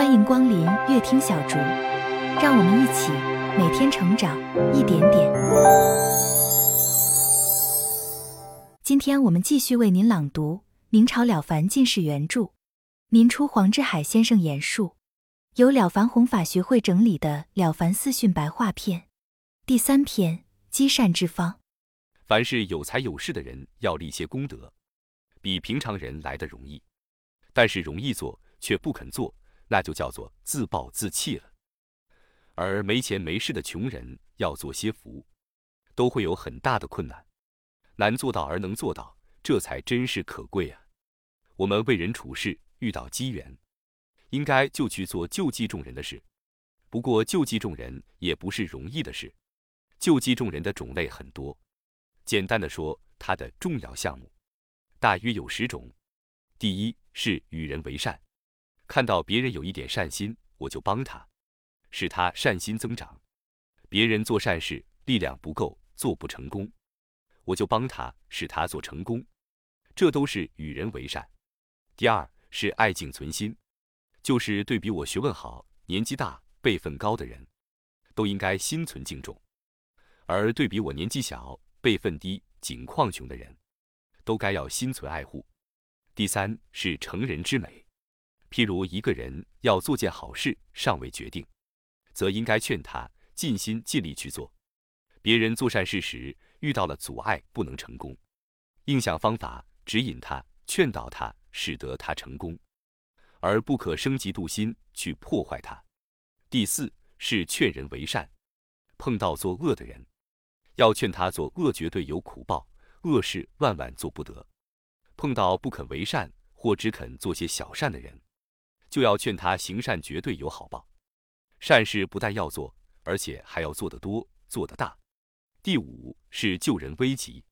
欢迎光临乐听小竹，让我们一起每天成长一点点。今天我们继续为您朗读明朝了凡进士原著，民初黄志海先生演述，由了凡弘法学会整理的《了凡四训白话篇》第三篇：积善之方。凡是有才有势的人，要立些功德，比平常人来的容易。但是容易做却不肯做，那就叫做自暴自弃了。而没钱没势的穷人要做些福，都会有很大的困难。难做到而能做到，这才真是可贵啊！我们为人处事遇到机缘，应该就去做救济众人的事。不过救济众人也不是容易的事，救济众人的种类很多。简单的说，它的重要项目大约有十种。第一是与人为善，看到别人有一点善心，我就帮他，使他善心增长。别人做善事力量不够，做不成功，我就帮他，使他做成功。这都是与人为善。第二是爱敬存心，就是对比我学问好、年纪大、辈分高的人，都应该心存敬重；而对比我年纪小、辈分低、境况穷的人，都该要心存爱护。第三是成人之美，譬如一个人要做件好事，尚未决定，则应该劝他尽心尽力去做。别人做善事时遇到了阻碍，不能成功，应想方法指引他、劝导他，使得他成功，而不可生嫉妒心去破坏他。第四是劝人为善，碰到作恶的人。要劝他做恶，绝对有苦报，恶事万万做不得。碰到不肯为善或只肯做些小善的人，就要劝他行善，绝对有好报。善事不但要做，而且还要做得多，做得大。第五是救人危急。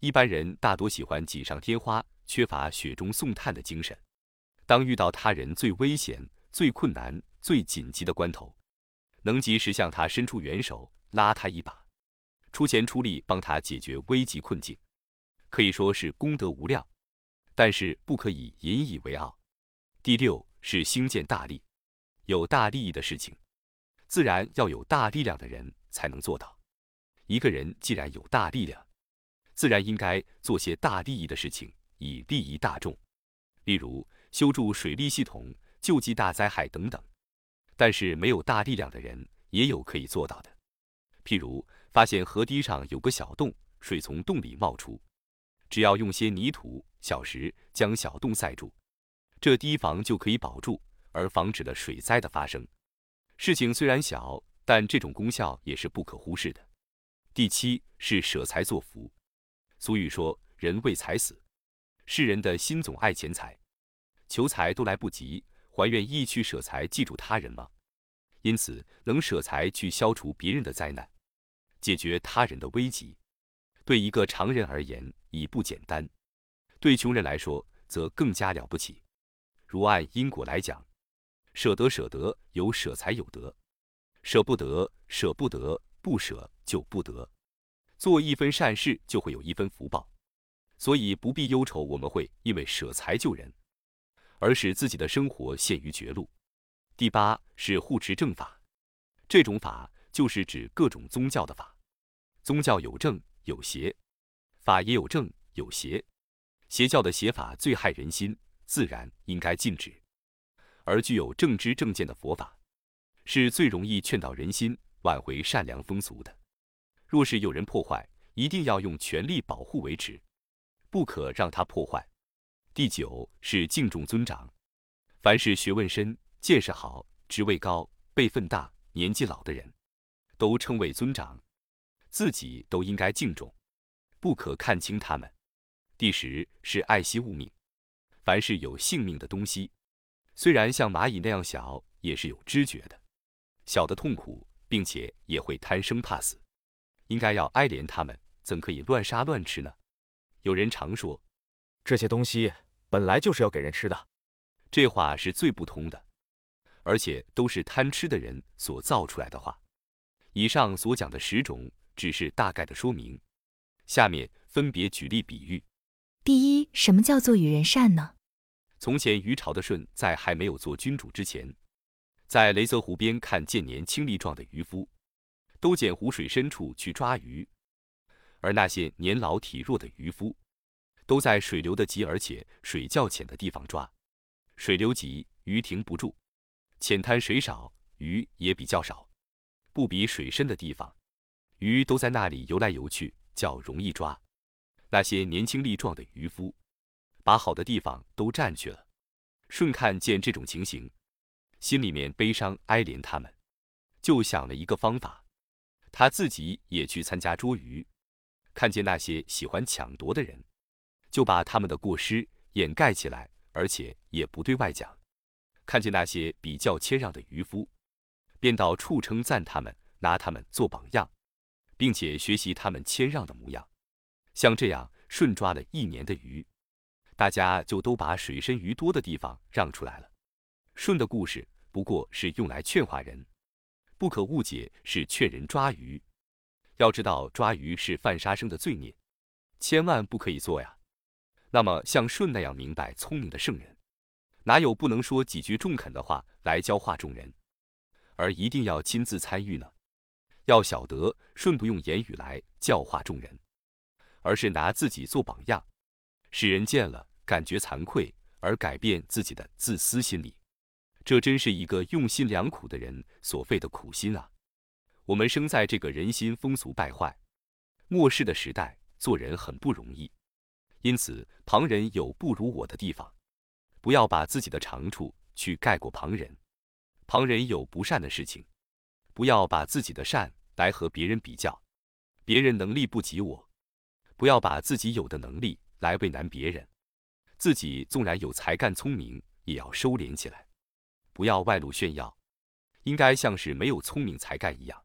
一般人大多喜欢锦上添花，缺乏雪中送炭的精神。当遇到他人最危险、最困难、最紧急的关头，能及时向他伸出援手，拉他一把。出钱出力帮他解决危急困境，可以说是功德无量，但是不可以引以为傲。第六是兴建大利，有大利益的事情，自然要有大力量的人才能做到。一个人既然有大力量，自然应该做些大利益的事情，以利益大众。例如修筑水利系统、救济大灾害等等。但是没有大力量的人，也有可以做到的，譬如。发现河堤上有个小洞，水从洞里冒出，只要用些泥土、小石将小洞塞住，这堤防就可以保住，而防止了水灾的发生。事情虽然小，但这种功效也是不可忽视的。第七是舍财作福。俗语说：“人为财死。”世人的心总爱钱财，求财都来不及，还愿意去舍财记住他人吗？因此，能舍财去消除别人的灾难。解决他人的危急，对一个常人而言已不简单，对穷人来说则更加了不起。如按因果来讲，舍得舍得有舍才有得，舍不得舍不得不舍就不得。做一分善事就会有一分福报，所以不必忧愁我们会因为舍财救人，而使自己的生活陷于绝路。第八是护持正法，这种法。就是指各种宗教的法，宗教有正有邪，法也有正有邪，邪教的邪法最害人心，自然应该禁止。而具有正知正见的佛法，是最容易劝导人心、挽回善良风俗的。若是有人破坏，一定要用全力保护维持，不可让他破坏。第九是敬重尊长，凡是学问深、见识好、职位高、辈分大、年纪老的人。都称为尊长，自己都应该敬重，不可看轻他们。第十是爱惜物命，凡是有性命的东西，虽然像蚂蚁那样小，也是有知觉的，小的痛苦，并且也会贪生怕死，应该要哀怜他们，怎可以乱杀乱吃呢？有人常说，这些东西本来就是要给人吃的，这话是最不通的，而且都是贪吃的人所造出来的话。以上所讲的十种只是大概的说明，下面分别举例比喻。第一，什么叫做与人善呢？从前虞朝的舜在还没有做君主之前，在雷泽湖边看见年轻力壮的渔夫，都捡湖水深处去抓鱼；而那些年老体弱的渔夫，都在水流的急而且水较浅的地方抓。水流急，鱼停不住；浅滩水少，鱼也比较少。不比水深的地方，鱼都在那里游来游去，较容易抓。那些年轻力壮的渔夫，把好的地方都占去了。舜看见这种情形，心里面悲伤哀怜他们，就想了一个方法，他自己也去参加捉鱼。看见那些喜欢抢夺的人，就把他们的过失掩盖起来，而且也不对外讲。看见那些比较谦让的渔夫，便到处称赞他们，拿他们做榜样，并且学习他们谦让的模样。像这样，舜抓了一年的鱼。大家就都把水深鱼多的地方让出来了。舜的故事不过是用来劝化人，不可误解是劝人抓鱼。要知道抓鱼是犯杀生的罪孽，千万不可以做呀。那么像舜那样明白聪明的圣人，哪有不能说几句中肯的话来教化众人，而一定要亲自参与呢？要晓得，舜不用言语来教化众人，而是拿自己做榜样。使人见了感觉惭愧，而改变自己的自私心理，这真是一个用心良苦的人所费的苦心啊！我们生在这个人心风俗败坏、末世的时代，做人很不容易。因此，旁人有不如我的地方，不要把自己的长处去盖过旁人；旁人有不善的事情，不要把自己的善来和别人比较。别人能力不及我，不要把自己有的能力。来为难别人，自己纵然有才干聪明，也要收敛起来，不要外露炫耀，应该像是没有聪明才干一样，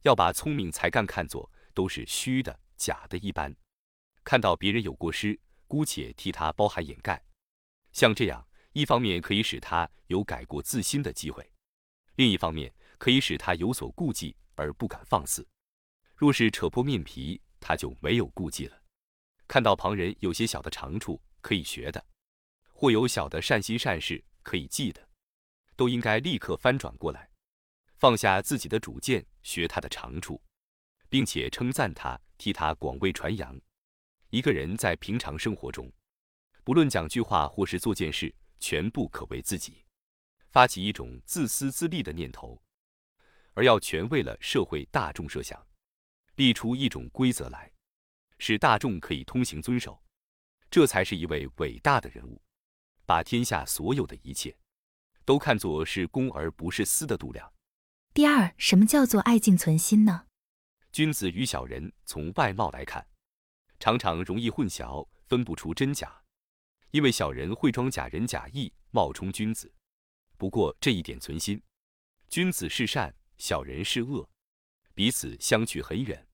要把聪明才干看作都是虚的、假的一般。看到别人有过失，姑且替他包含掩盖，像这样，一方面可以使他有改过自新的机会，另一方面可以使他有所顾忌而不敢放肆。若是扯破面皮，他就没有顾忌了。看到旁人有些小的长处可以学的，或有小的善心善事可以记的，都应该立刻翻转过来，放下自己的主见，学他的长处，并且称赞他，替他广为传扬。一个人在平常生活中，不论讲句话或是做件事，全部可为自己发起一种自私自利的念头，而要全为了社会大众设想，立出一种规则来。使大众可以通行遵守，这才是一位伟大的人物。把天下所有的一切，都看作是公而不是私的度量。第二，什么叫做爱敬存心呢？君子与小人，从外貌来看，常常容易混淆，分不出真假。因为小人会装假仁假义，冒充君子。不过这一点存心，君子是善，小人是恶，彼此相去很远。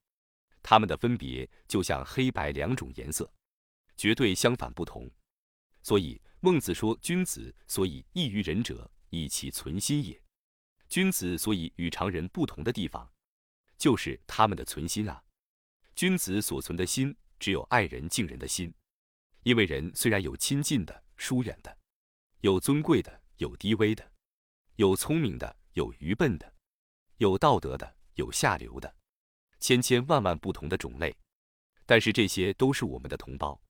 他们的分别就像黑白两种颜色，绝对相反不同。所以孟子说：“君子所以异于人者，以其存心也。”君子所以与常人不同的地方，就是他们的存心啊。君子所存的心，只有爱人敬人的心。因为人虽然有亲近的、疏远的，有尊贵的、有低微的，有聪明的、有愚笨的，有道德的、有下流的。千千万万不同的种类，但是这些都是我们的同胞，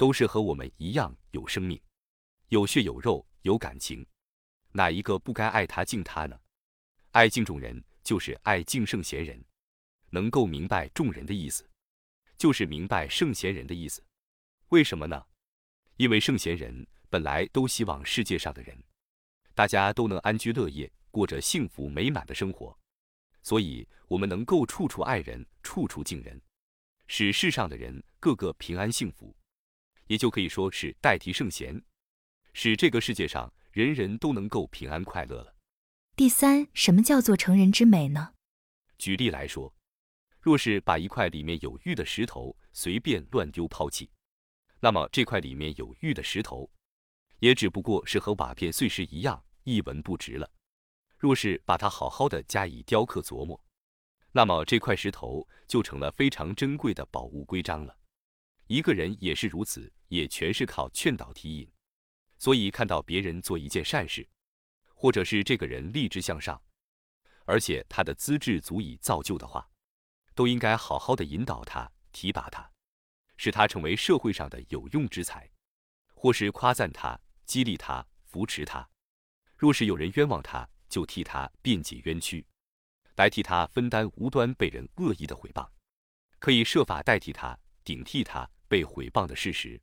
都是和我们一样有生命、有血有肉、有感情。哪一个不该爱他敬他呢？爱敬众人，就是爱敬圣贤人。能够明白众人的意思，就是明白圣贤人的意思。为什么呢？因为圣贤人本来都希望世界上的人，大家都能安居乐业，过着幸福美满的生活。所以，我们能够处处爱人，处处敬人，使世上的人个个平安幸福，也就可以说是代替圣贤，使这个世界上人人都能够平安快乐了。第三，什么叫做成人之美呢？举例来说，若是把一块里面有玉的石头随便乱丢抛弃，那么这块里面有玉的石头，也只不过是和瓦片碎石一样，一文不值了。若是把它好好的加以雕刻琢磨，那么这块石头就成了非常珍贵的宝物规章了。一个人也是如此，也全是靠劝导提引。所以看到别人做一件善事，或者是这个人立志向上，而且他的资质足以造就的话，都应该好好的引导他、提拔他，使他成为社会上的有用之才，或是夸赞他、激励他、扶持他。若是有人冤枉他，就替他辩解冤屈，来替他分担无端被人恶意的诽谤，可以设法代替他、顶替他被诽谤的事实。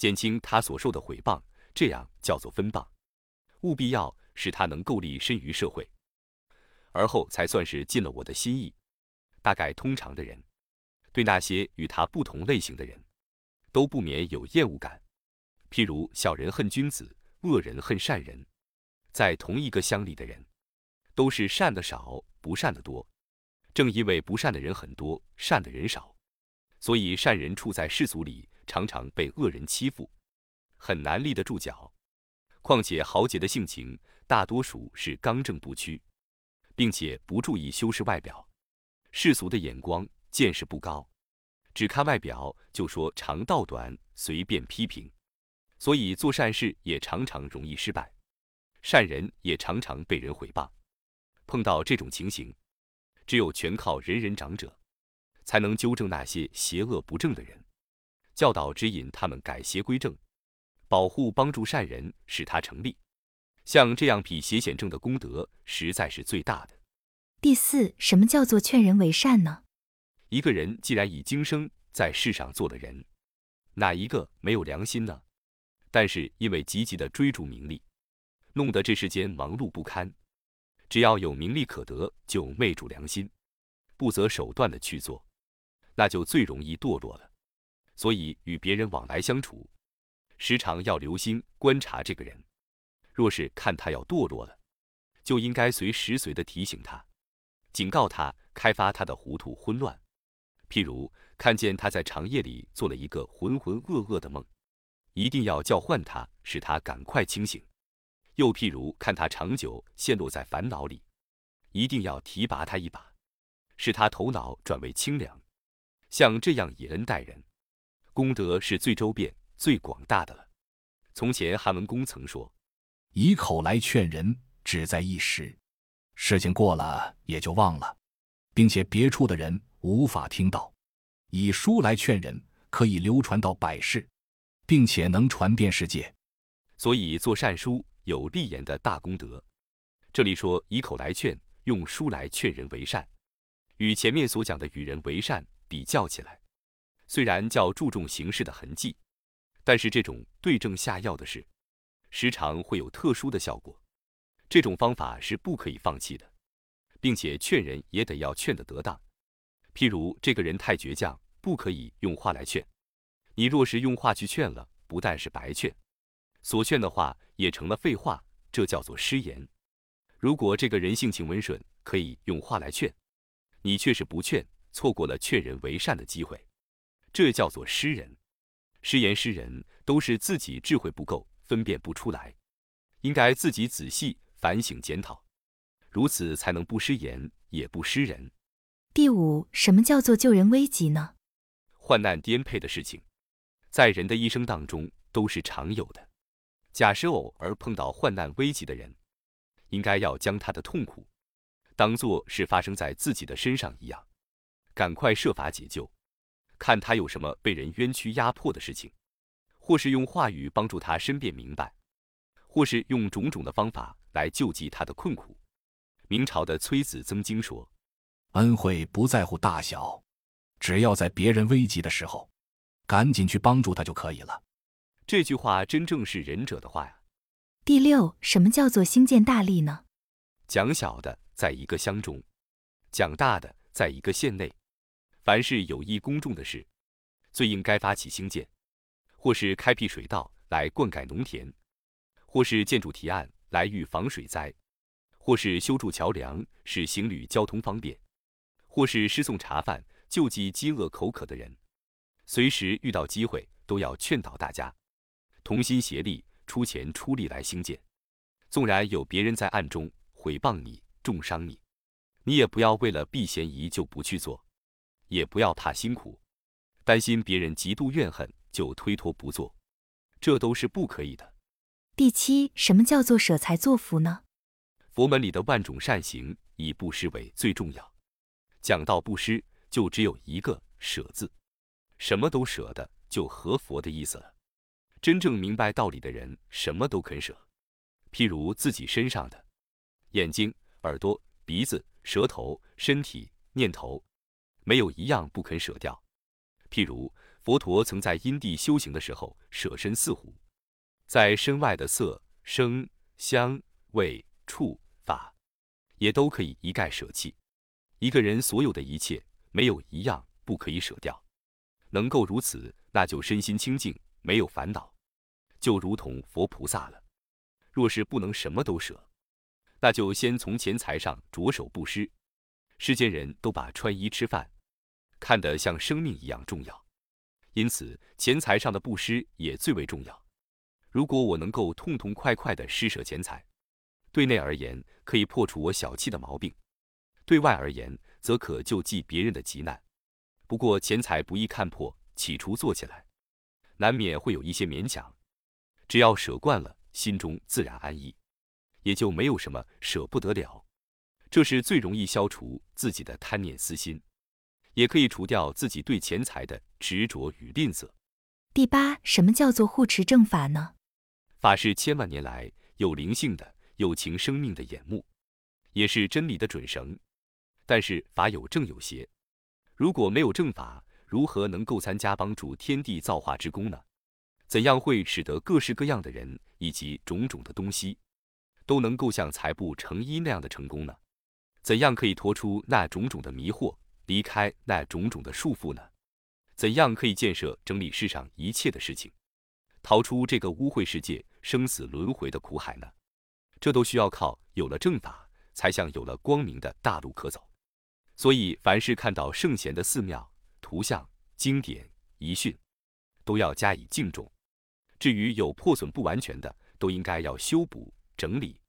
减轻他所受的毁谤，这样叫做分谤。务必要使他能够立身于社会，而后才算是尽了我的心意。大概通常的人，对那些与他不同类型的人，都不免有厌恶感。譬如小人恨君子，恶人恨善人。在同一个乡里的人，都是善的少，不善的多。正因为不善的人很多，善的人少，所以善人处在世俗里。常常被恶人欺负，很难立得住脚。况且豪杰的性情，大多数是刚正不屈，并且不注意修饰外表。世俗的眼光见识不高，只看外表就说长道短，随便批评。所以做善事也常常容易失败，善人也常常被人毁谤。碰到这种情形，只有全靠人人长者，才能纠正那些邪恶不正的人。教导指引他们改邪归正，保护帮助善人，使他成立。像这样比邪显正的功德，实在是最大的。第四，什么叫做劝人为善呢？一个人既然已经生在世上做了人，哪一个没有良心呢？但是因为积极的追逐名利，弄得这世间忙碌不堪。只要有名利可得，就昧住良心，不择手段的去做，那就最容易堕落了。所以与别人往来相处，时常要留心观察这个人。若是看他要堕落了，就应该随时随地提醒他，警告他，开发他的糊涂混乱。譬如看见他在长夜里做了一个浑浑噩噩的梦，一定要叫唤他，使他赶快清醒。又譬如看他长久陷落在烦恼里，一定要提拔他一把，使他头脑转为清凉。像这样以恩待人。功德是最周遍、最广大的了。从前汉文公曾说：“以口来劝人，只在一时，事情过了也就忘了，并且别处的人无法听到；以书来劝人，可以流传到百世，并且能传遍世界。所以做善书有立言的大功德。这里说以口来劝，用书来劝人为善，与前面所讲的与人为善比较起来。”虽然较注重形式的痕迹，但是这种对症下药的事，时常会有特殊的效果。这种方法是不可以放弃的，并且劝人也得要劝得得当。譬如这个人太倔强，不可以用话来劝。你若是用话去劝了，不但是白劝，所劝的话也成了废话，这叫做失言。如果这个人性情温顺，可以用话来劝，你却是不劝，错过了劝人为善的机会。这叫做失人，失言失人都是自己智慧不够，分辨不出来，应该自己仔细反省检讨，如此才能不失言，也不失人。第五，什么叫做救人危急呢？患难颠沛的事情，在人的一生当中都是常有的。假使偶尔碰到患难危急的人，应该要将他的痛苦当做是发生在自己的身上一样，赶快设法解救。看他有什么被人冤屈压迫的事情，或是用话语帮助他申辩明白，或是用种种的方法来救济他的困苦。明朝的崔子曾经说：“恩惠不在乎大小，只要在别人危急的时候，赶紧去帮助他就可以了。”这句话真正是仁者的话呀。第六，什么叫做兴建大利呢？讲小的在一个乡中，讲大的在一个县内。凡是有益公众的事，最应该发起兴建，或是开辟水道来灌溉农田，或是建筑堤岸来预防水灾，或是修筑桥梁使行旅交通方便，或是施送茶饭救济饥饿口渴的人。随时遇到机会，都要劝导大家同心协力，出钱出力来兴建。纵然有别人在暗中毁谤你、重伤你，你也不要为了避嫌疑就不去做。也不要怕辛苦，担心别人极度怨恨就推脱不做，这都是不可以的。第七，什么叫做舍财作福呢？佛门里的万种善行，以布施为最重要。讲到布施，就只有一个舍字，什么都舍的，就合佛的意思了。真正明白道理的人，什么都肯舍。譬如自己身上的眼睛、耳朵、鼻子、舌头、身体、念头，没有一样不肯舍掉。譬如佛陀曾在因地修行的时候，舍身似虎，在身外的色、声、香、味、触、法，也都可以一概舍弃。一个人所有的一切，没有一样不可以舍掉。能够如此，那就身心清净，没有烦恼，就如同佛菩萨了。若是不能什么都舍，那就先从钱财上着手布施。世间人都把穿衣吃饭看得像生命一样重要，因此钱财上的布施也最为重要。如果我能够痛痛快快地施舍钱财，对内而言可以破除我小气的毛病。对外而言，则可救济别人的急难。不过钱财不易看破，起初做起来，难免会有一些勉强。只要舍惯了，心中自然安逸，也就没有什么舍不得了。这是最容易消除自己的贪念私心，也可以除掉自己对钱财的执着与吝啬。第八，什么叫做护持正法呢？法是千万年来有灵性的、有情生命的眼目，也是真理的准绳。但是法有正有邪，如果没有正法，如何能够参加帮助天地造化之功呢？怎样会使得各式各样的人以及种种的东西都能够像财布成衣那样的成功呢？怎样可以脱出那种种的迷惑，离开那种种的束缚呢？怎样可以建设整理世上一切的事情，逃出这个污秽世界、生死轮回的苦海呢？这都需要靠有了正法，才像有了光明的大路可走。所以，凡是看到圣贤的寺庙、图像、经典、遗训，都要加以敬重。至于有破损不完全的，都应该要修补整理。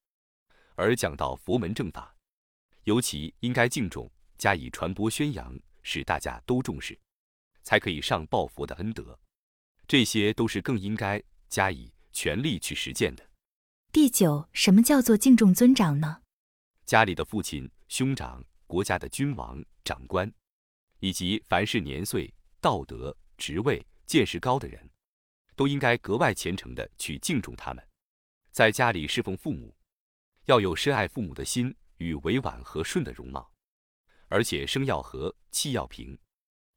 而讲到佛门正法，尤其应该敬重，加以传播宣扬，使大家都重视，才可以上报佛的恩德。这些都是更应该加以全力去实践的。第九，什么叫做敬重尊长呢？家里的父亲、兄长。国家的君王、长官，以及凡是年岁、道德、职位、见识高的人，都应该格外虔诚的去敬重他们。在家里侍奉父母，要有深爱父母的心与委婉和顺的容貌，而且声要和，气要平，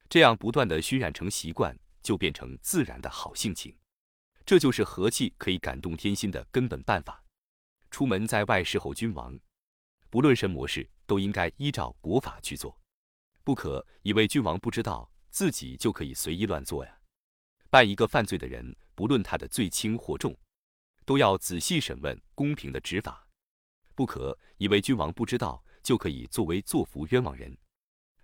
这样不断的熏染成习惯，就变成自然的好性情。这就是和气可以感动天心的根本办法。出门在外侍候君王。不论什么事，都应该依照国法去做，不可以为君王不知道，自己就可以随意乱做呀。办一个犯罪的人，不论他的罪轻或重，都要仔细审问，公平的执法，不可以为君王不知道，就可以作为作福冤枉人。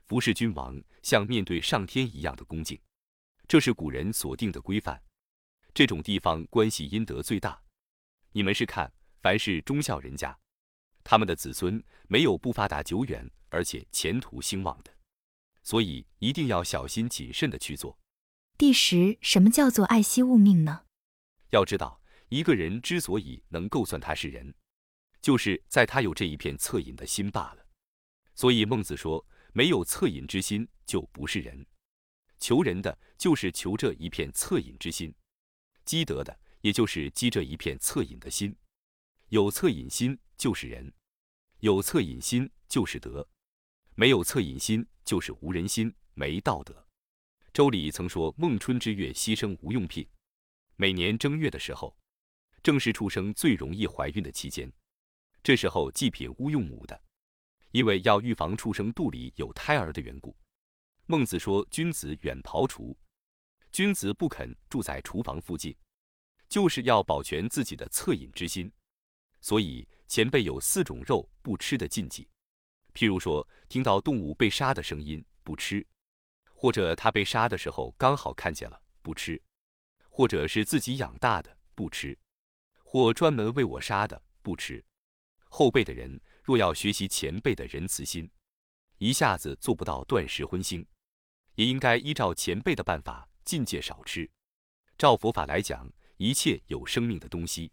服侍君王，像面对上天一样的恭敬，这是古人所定的规范。这种地方关系阴德最大。你们是看，凡是忠孝人家。他们的子孙没有不发达久远，而且前途兴旺的，所以一定要小心谨慎的去做。第十，什么叫做爱惜物命呢？要知道，一个人之所以能够算他是人，就是在他有这一片恻隐的心罢了。所以孟子说，没有恻隐之心就不是人。求人的就是求这一片恻隐之心，积德的也就是积这一片恻隐的心。有恻隐心。就是人，有恻隐心就是德，没有恻隐心就是无人心，没道德。周礼曾说：“孟春之月，牺牲无用品。”每年正月的时候，正是畜生最容易怀孕的期间，这时候祭品勿用母的，因为要预防畜生肚里有胎儿的缘故。孟子说：“君子远庖厨，君子不肯住在厨房附近，就是要保全自己的恻隐之心。”所以前辈有四种肉不吃的禁忌，譬如说听到动物被杀的声音不吃，或者他被杀的时候刚好看见了不吃，或者是自己养大的不吃，或专门为我杀的不吃。后辈的人若要学习前辈的仁慈心，一下子做不到断食荤腥，也应该依照前辈的办法禁戒少吃。照佛法来讲，一切有生命的东西。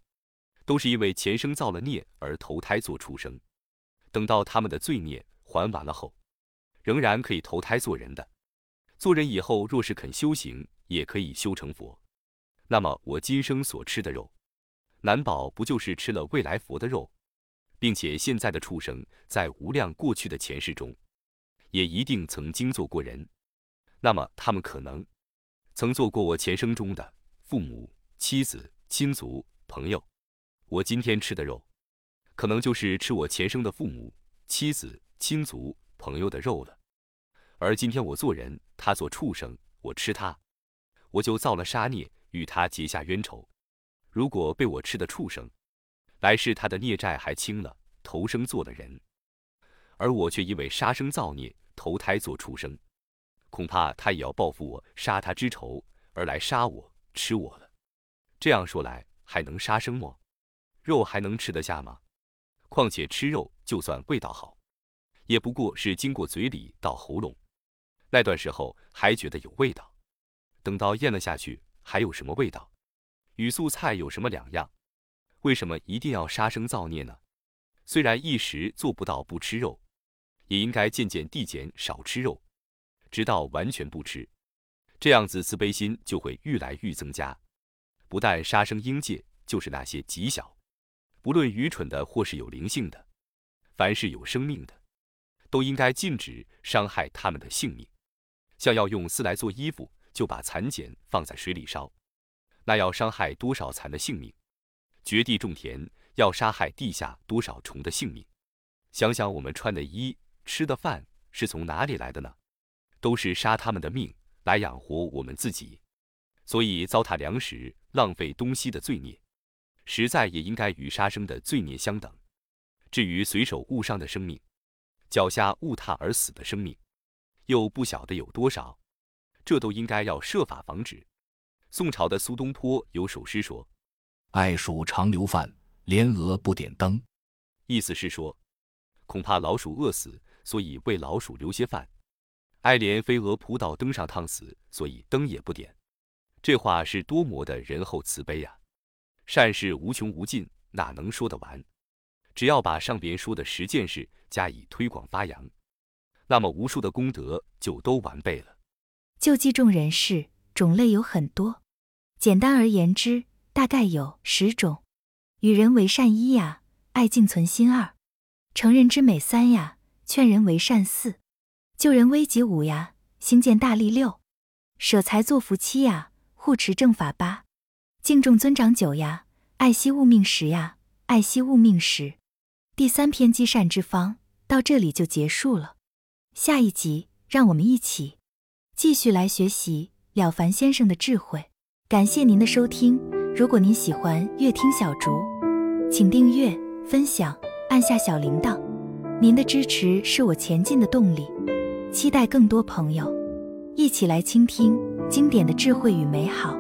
都是因为前生造了孽而投胎做畜生。等到他们的罪孽还完了后，仍然可以投胎做人的。做人以后，若是肯修行，也可以修成佛。那么我今生所吃的肉，难保不就是吃了未来佛的肉？并且现在的畜生，在无量过去的前世中，也一定曾经做过人。那么他们可能曾做过我前生中的父母、妻子、亲族、朋友。我今天吃的肉，可能就是吃我前生的父母、妻子、亲族、朋友的肉了。而今天我做人，他做畜生，我吃他，我就造了杀孽，与他结下冤仇。如果被我吃的畜生，来世他的孽债还轻了，投生做了人，而我却因为杀生造孽，投胎做畜生，恐怕他也要报复我杀他之仇，而来杀我吃我了。这样说来，还能杀生么？肉还能吃得下吗？况且吃肉，就算味道好，也不过是经过嘴里到喉咙。那段时候还觉得有味道，等到咽了下去，还有什么味道？与素菜有什么两样？为什么一定要杀生造孽呢？虽然一时做不到不吃肉，也应该渐渐递减少吃肉，直到完全不吃。这样子慈悲心就会愈来愈增加。不但杀生应戒，就是那些极小，不论愚蠢的或是有灵性的，凡是有生命的，都应该禁止伤害他们的性命。像要用丝来做衣服，就把蚕茧放在水里烧，那要伤害多少蚕的性命？掘地种田，要杀害地下多少虫的性命？想想我们穿的衣、吃的饭是从哪里来的呢？都是杀他们的命来养活我们自己。所以糟蹋粮食、浪费东西的罪孽，实在也应该与杀生的罪孽相等。至于随手误伤的生命，脚下误踏而死的生命，又不晓得有多少，这都应该要设法防止。宋朝的苏东坡有首诗说：“爱鼠常留饭，怜蛾不点灯。”意思是说，恐怕老鼠饿死，所以为老鼠留些饭；爱怜飞蛾扑到灯上烫死，所以灯也不点。这话是多么的仁厚慈悲呀！善事无穷无尽，哪能说得完？只要把上边说的十件事加以推广发扬。那么无数的功德就都完备了。救济众人事种类有很多，简单而言之，大概有十种：与人为善一呀，爱敬存心二；成人之美三呀，劝人为善四；救人危急五呀，兴建大利六；舍财作福七呀，护持正法八；敬重尊长九呀，爱惜物命十呀，爱惜物命十。第三篇积善之方到这里就结束了。下一集，让我们一起继续来学习了凡先生的智慧。感谢您的收听，如果您喜欢乐听小竹，请订阅、分享、按下小铃铛。您的支持是我前进的动力。期待更多朋友一起来倾听经典的智慧与美好。